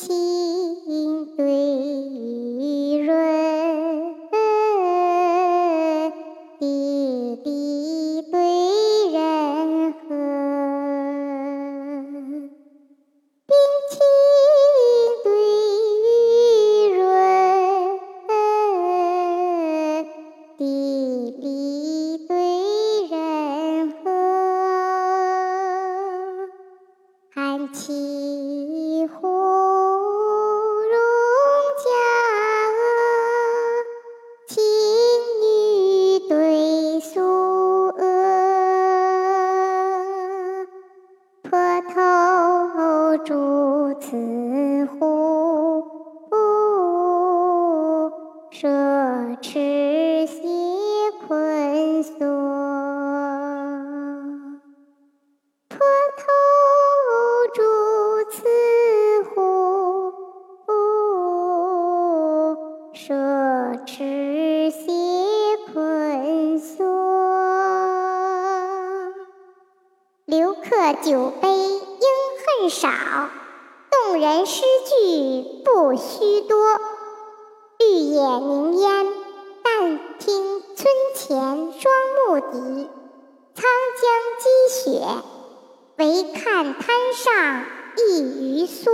清对润，滴滴对人和，冰清对玉润，滴滴对人和，寒情。朱此户，奢侈鞋困锁。奢侈鞋困锁，留客酒杯应恨少，人诗句不须多。绿野凝烟，但听村前双暮笛；沧江积雪，唯看滩上一渔蓑。